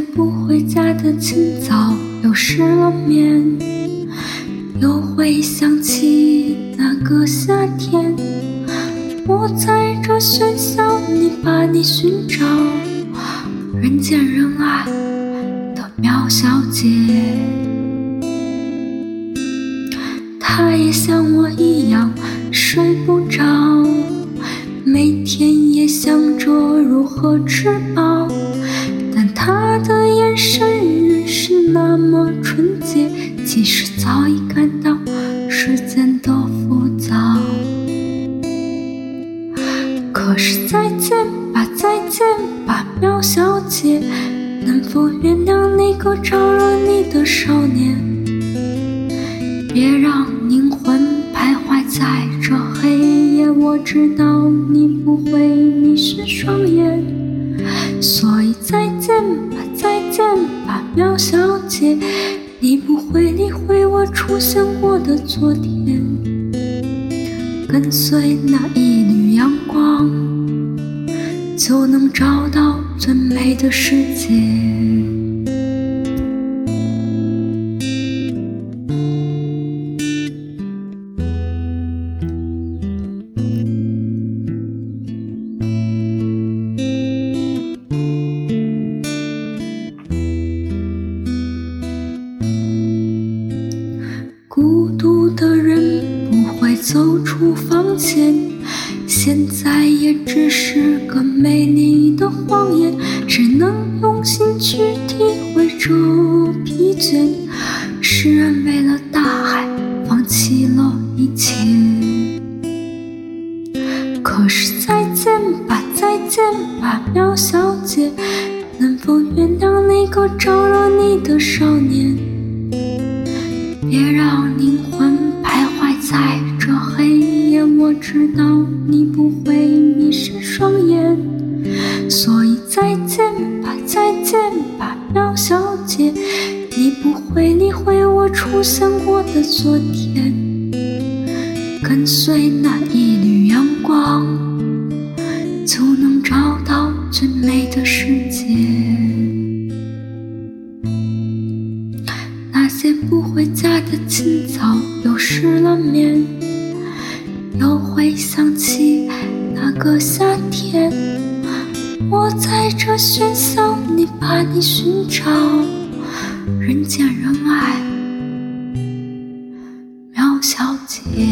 不回家的清早，又失了眠，又会想起那个夏天。我在这喧嚣里把你寻找，人见人爱的苗小姐。她也像我一样睡不着，每天也想着如何吃多浮躁。可是再见吧，再见吧，喵小姐，能否原谅那个招惹你的少年？别让灵魂徘徊在这黑夜，我知道你不会迷失双眼。所以再见吧，再见吧，喵小姐，你不会理会我出现过的昨天。跟随那一缕阳光，就能找到最美的世界。孤独的人不会走出房间，现在也只是个美丽的谎言，只能用心去体会这疲倦。诗人为了大海放弃了一切，可是再见吧，再见吧，苗小姐，能否原谅那个招惹你的少年？别让灵魂徘徊在这黑夜，我知道你不会迷失双眼，所以再见吧，再见吧，苗小姐，你不会理会我出现过的昨天，跟随那一缕阳光，就能找到最美的世界。不回家的清早，又失了眠，又回想起那个夏天。我在这喧嚣里把你寻找，人见人爱，苗小姐。